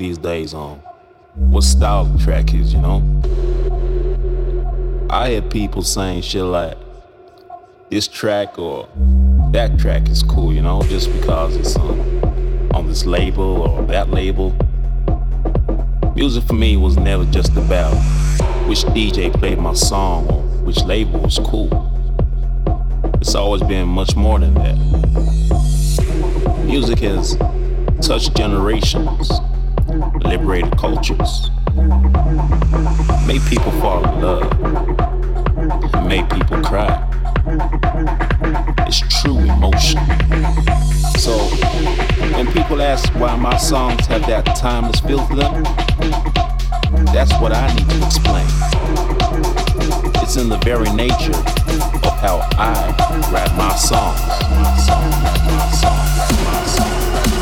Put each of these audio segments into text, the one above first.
these days on what style the track is, you know? I hear people saying shit like this track or that track is cool, you know, just because it's on, on this label or that label. Music for me was never just about which DJ played my song or which label was cool. It's always been much more than that. Music has touched generations liberated cultures, made people fall in love, and made people cry. It's true emotion. So when people ask why my songs have that timeless feel to them, that's what I need to explain. It's in the very nature how I write my songs. My song, my song, my song.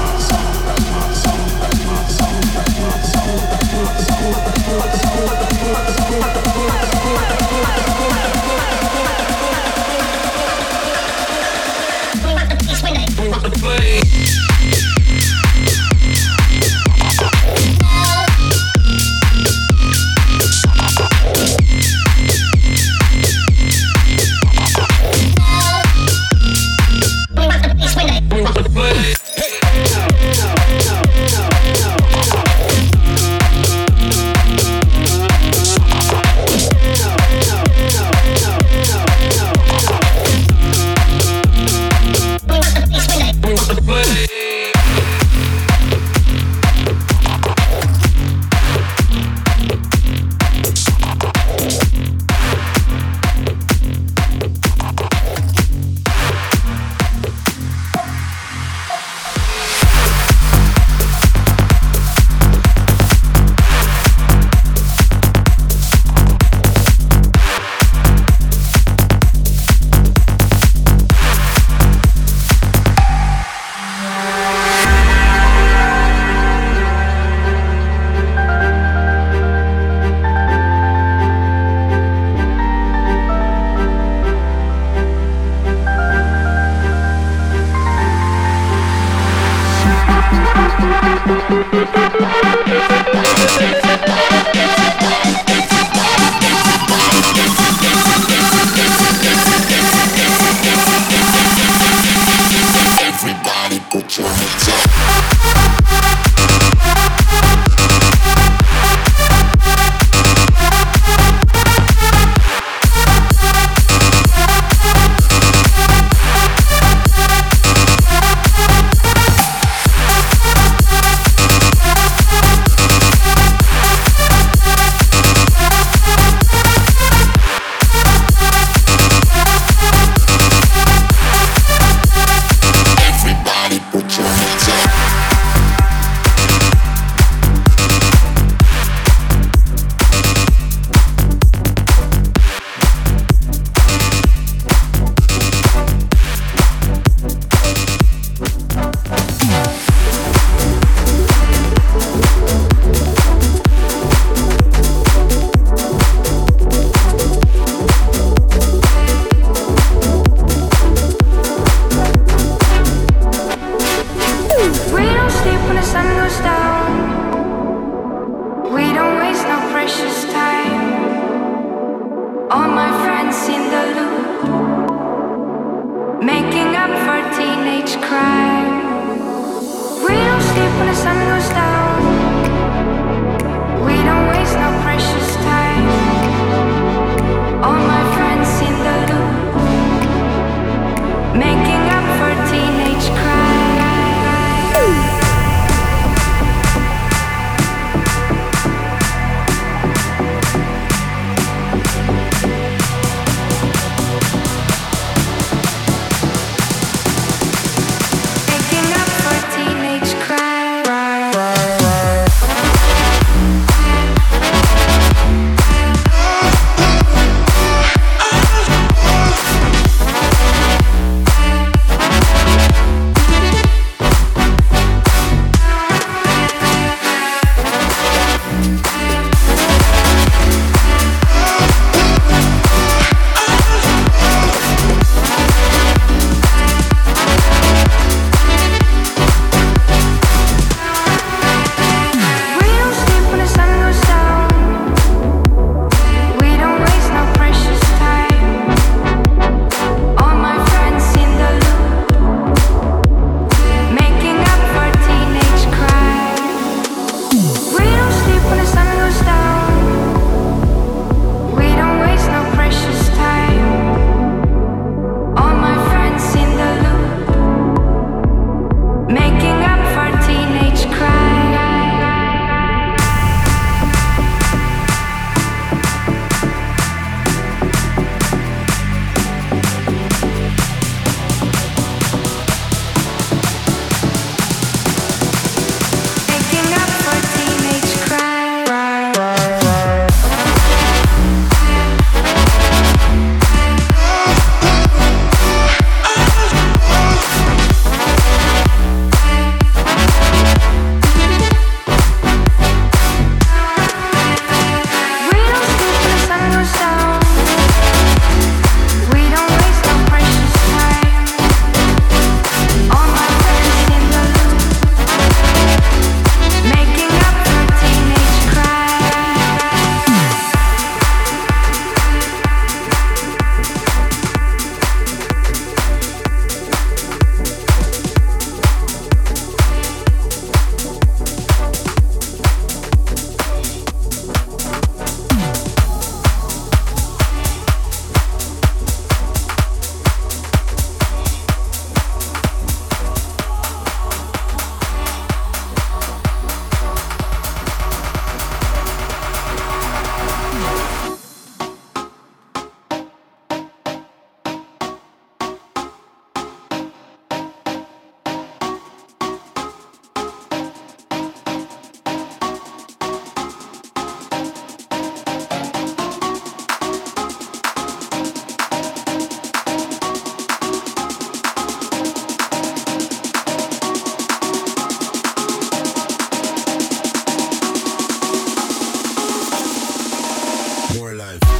More life.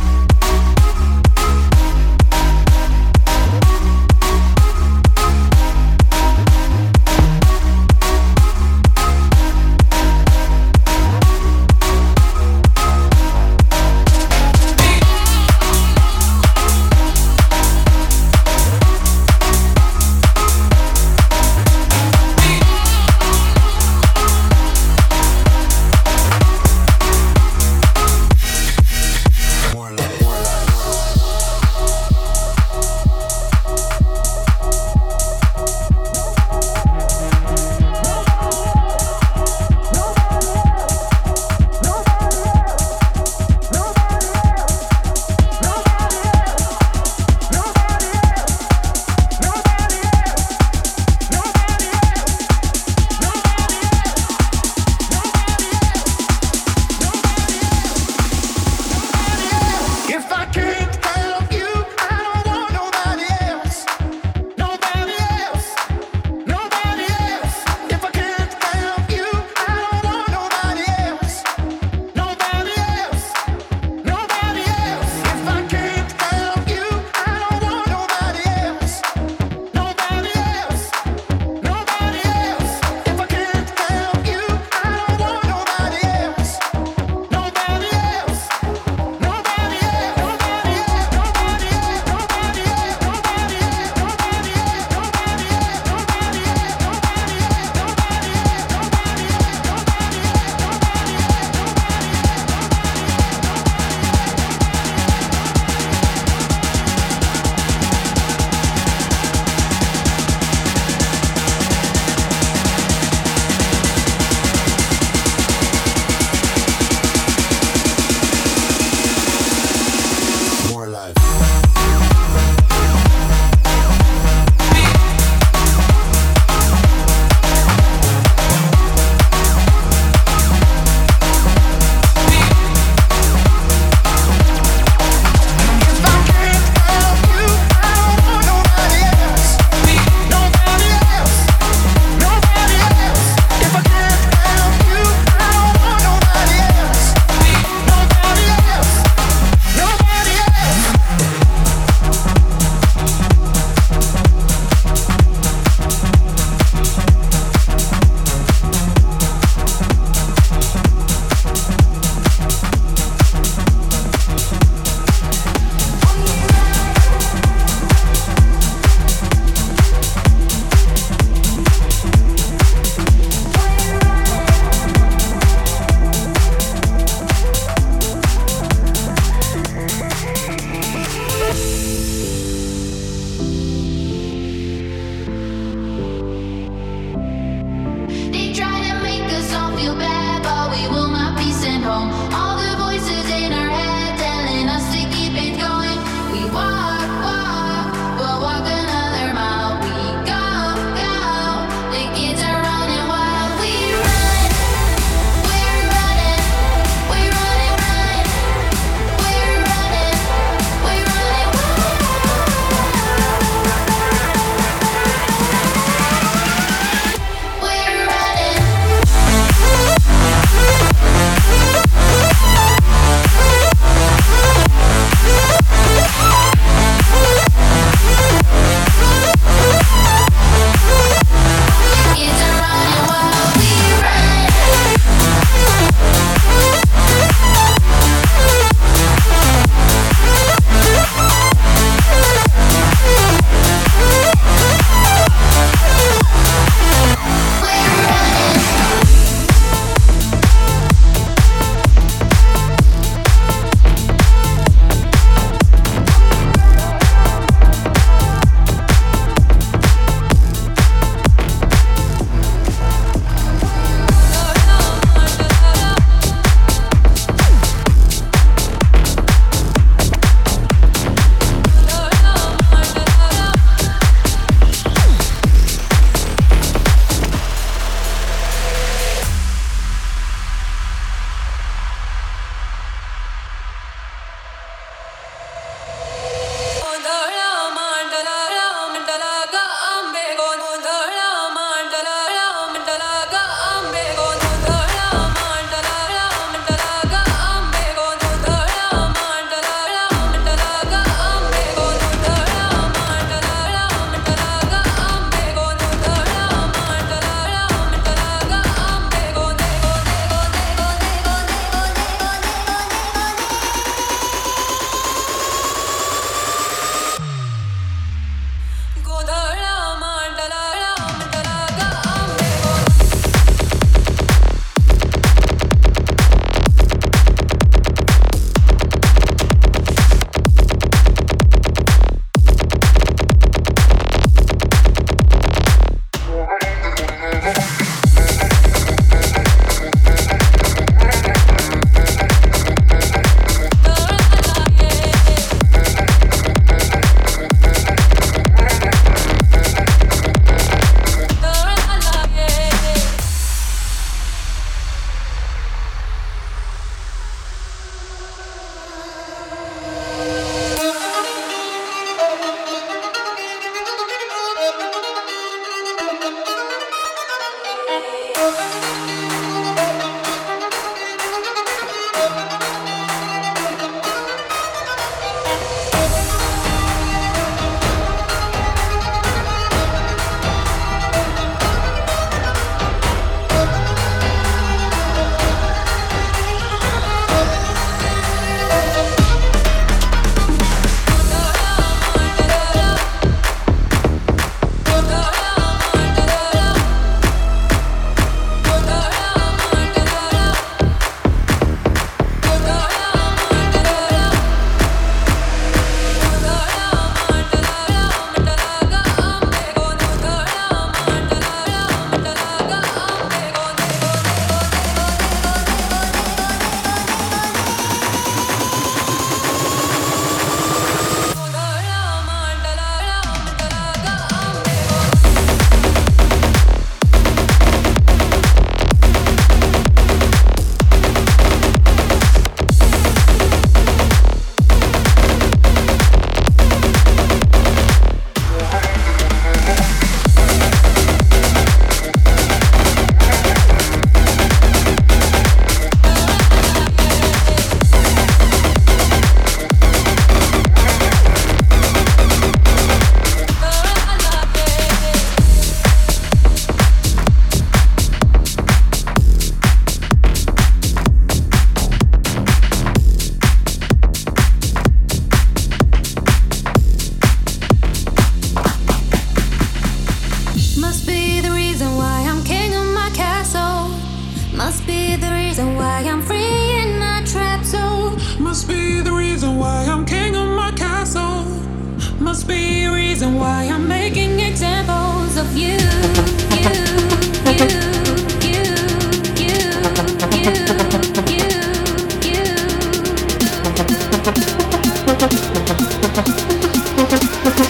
Thank.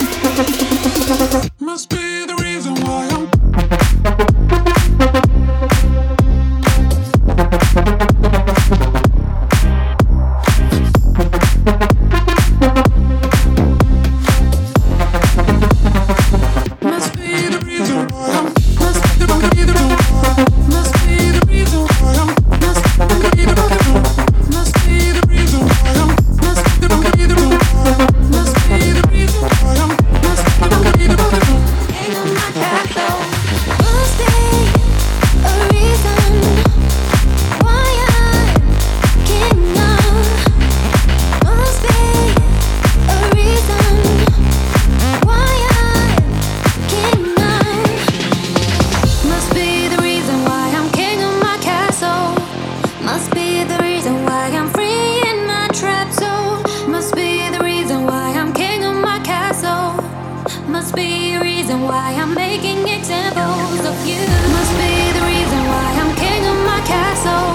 reason why I'm making examples of you. Must be the reason why I'm king of my castle.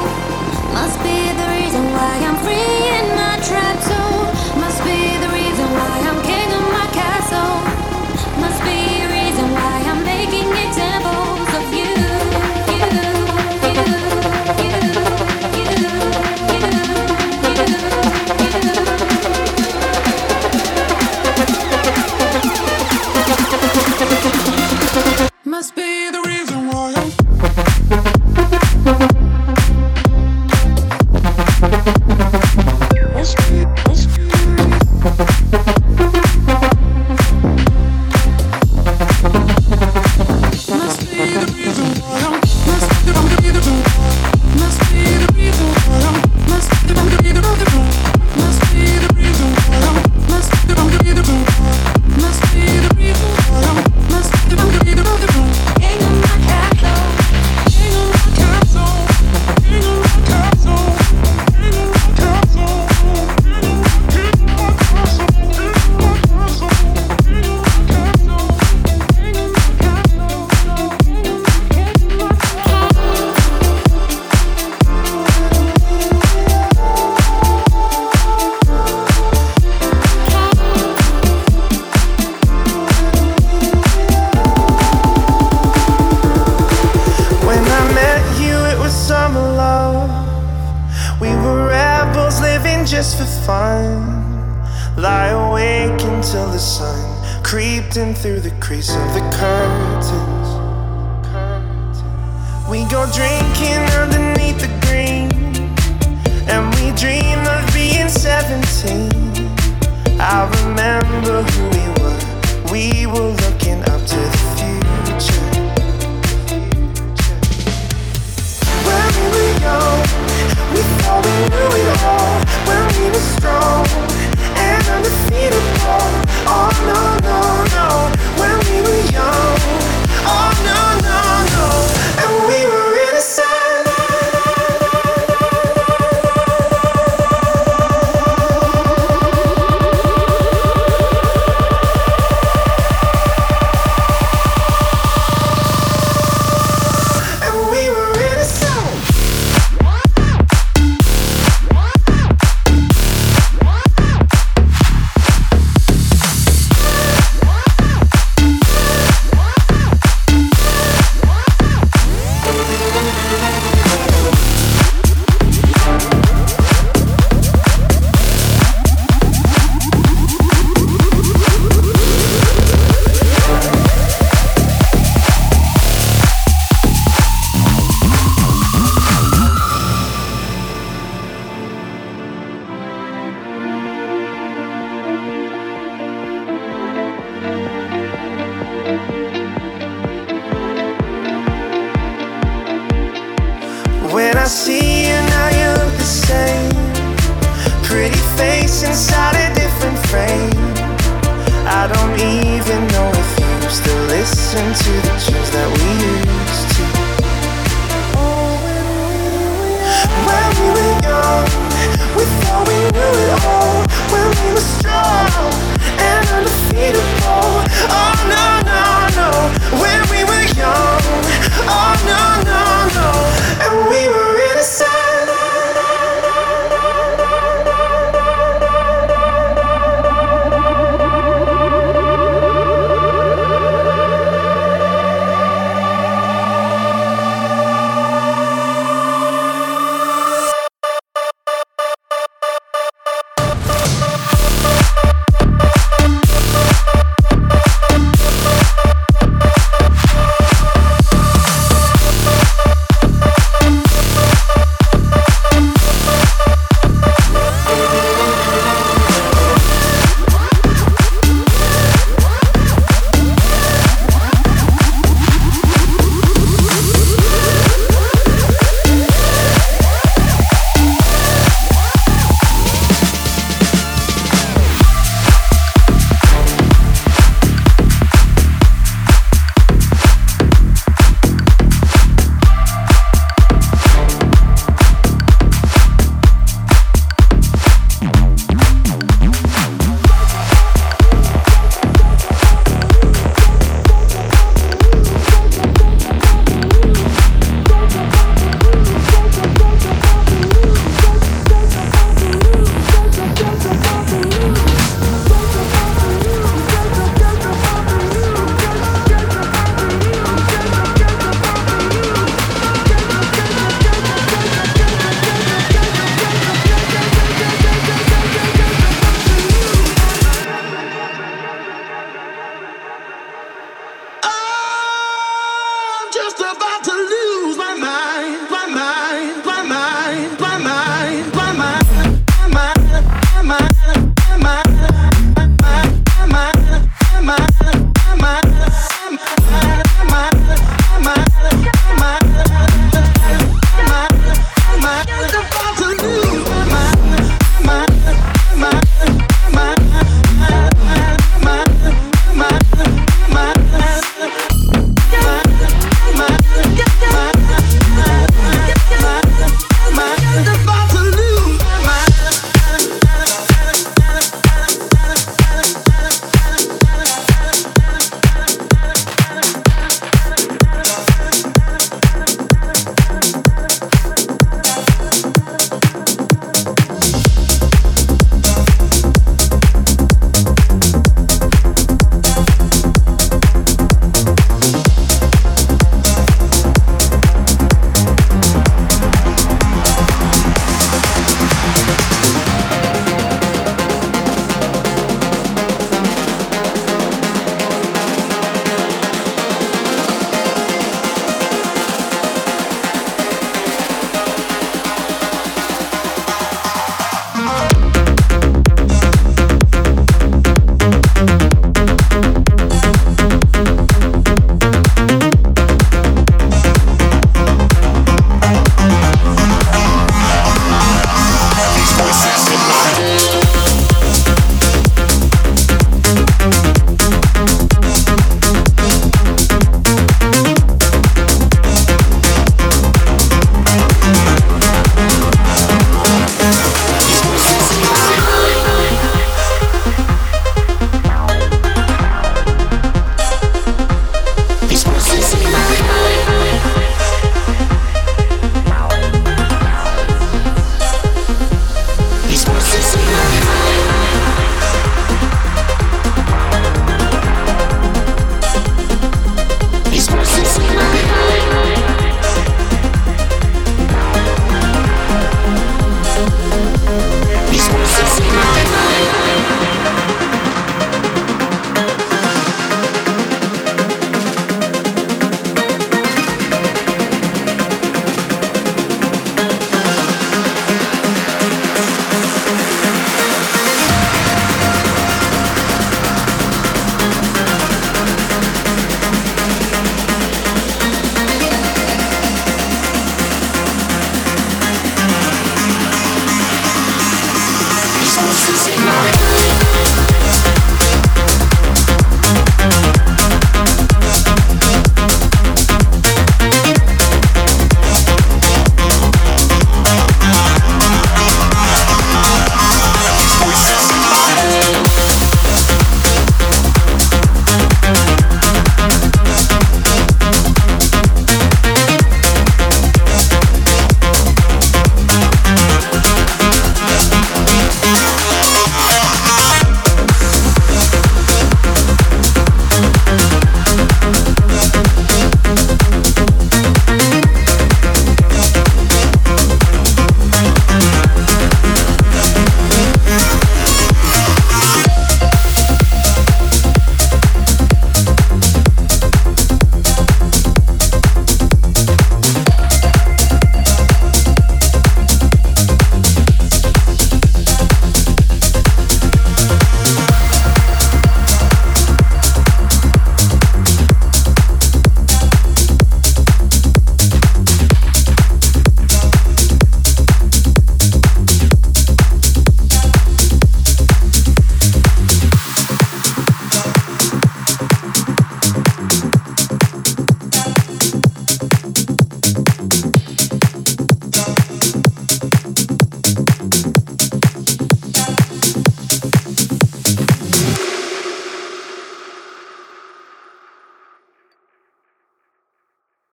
Must be the reason why I'm free. peeked through the crease of the curtains. We go drinking underneath the green, and we dream of being 17. I remember who we were. We were looking up to the future. When we were young, we thought we knew it all. When we were strong and undefeatable. Oh no no no, when we were young. Oh,